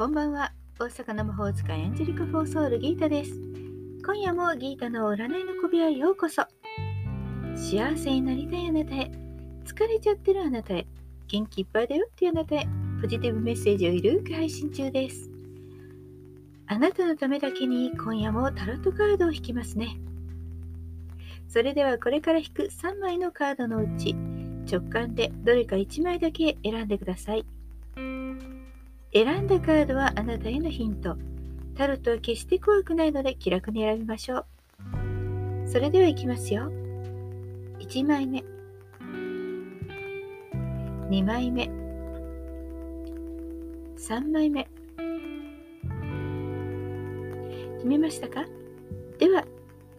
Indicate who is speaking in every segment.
Speaker 1: こんばんは。大阪の魔法使いアンジェリカ・フォーソウルギータです。今夜もギータの占いの小部屋へようこそ。幸せになりたいあなたへ、疲れちゃってるあなたへ、元気いっぱいだよっていうあなたへ、ポジティブメッセージをゆるく配信中です。あなたのためだけに今夜もタロットカードを引きますね。それではこれから引く3枚のカードのうち、直感でどれか1枚だけ選んでください。選んだカードはあなたへのヒント。タロットは決して怖くないので気楽に選びましょう。それではいきますよ。1枚目。2枚目。3枚目。決めましたか？では、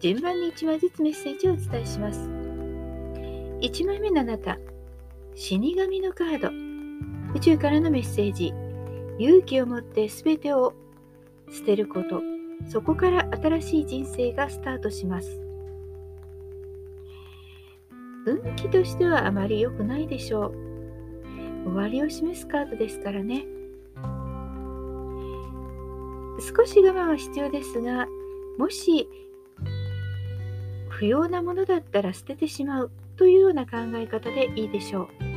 Speaker 1: 順番に1枚ずつメッセージをお伝えします。1枚目のあなた、死神のカード、宇宙からのメッセージ。勇気を持って全てを捨てること。そこから新しい人生がスタートします。運気としてはあまり良くないでしょう。終わりを示すカードですからね。少し我慢は必要ですがもし不要なものだったら捨ててしまうというような考え方でいいでしょう。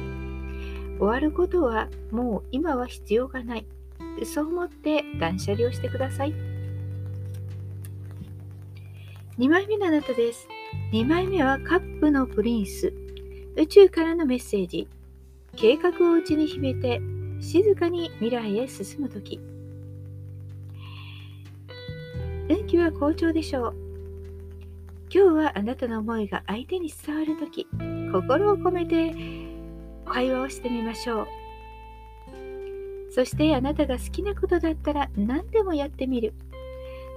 Speaker 1: 終わることはもう今は必要がない。そう思って断捨離をしてください。2枚目のあなたです。2枚目はカップのプリンス。宇宙からのメッセージ。計画を内に秘めて静かに未来へ進むとき。運気は好調でしょう。今日はあなたの思いが相手に伝わるとき、心を込めて会話をしてみましょう。そしてあなたが好きなことだったら何でもやってみる。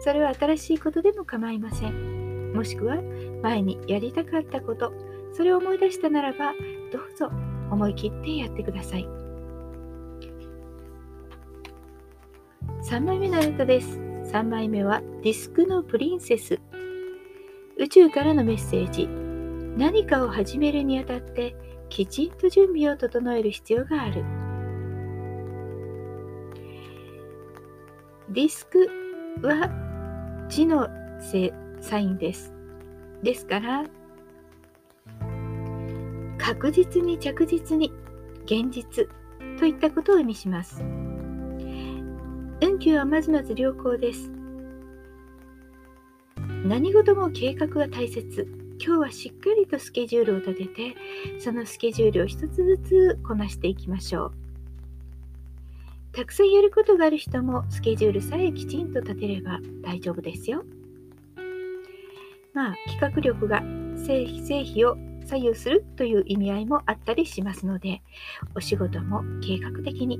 Speaker 1: それは新しいことでも構いません。もしくは前にやりたかったこと、それを思い出したならばどうぞ思い切ってやってください。3枚目のあなたです。3枚目はディスクのプリンセス。宇宙からのメッセージ。何かを始めるにあたってきちんと準備を整える必要がある。ディスクは地のサインです。ですから、確実に着実に現実といったことを意味します。運気はまずまず良好です。何事も計画が大切。今日はしっかりとスケジュールを立ててそのスケジュールを一つずつこなしていきましょう。たくさんやることがある人もスケジュールさえきちんと立てれば大丈夫ですよ。まあ企画力が成否を左右するという意味合いもあったりしますのでお仕事も計画的に。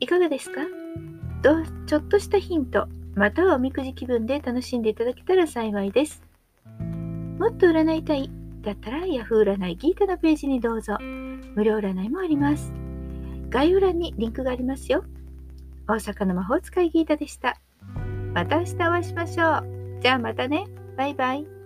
Speaker 1: いかがですか？どちょっとしたヒント。またはおみくじ気分で楽しんでいただけたら幸いです。もっと占いたいだったら Yahoo 占いギータのページにどうぞ。無料占いもあります。概要欄にリンクがありますよ。大阪の魔法使いギータでした。また明日お会いしましょう。じゃあまたね。バイバイ。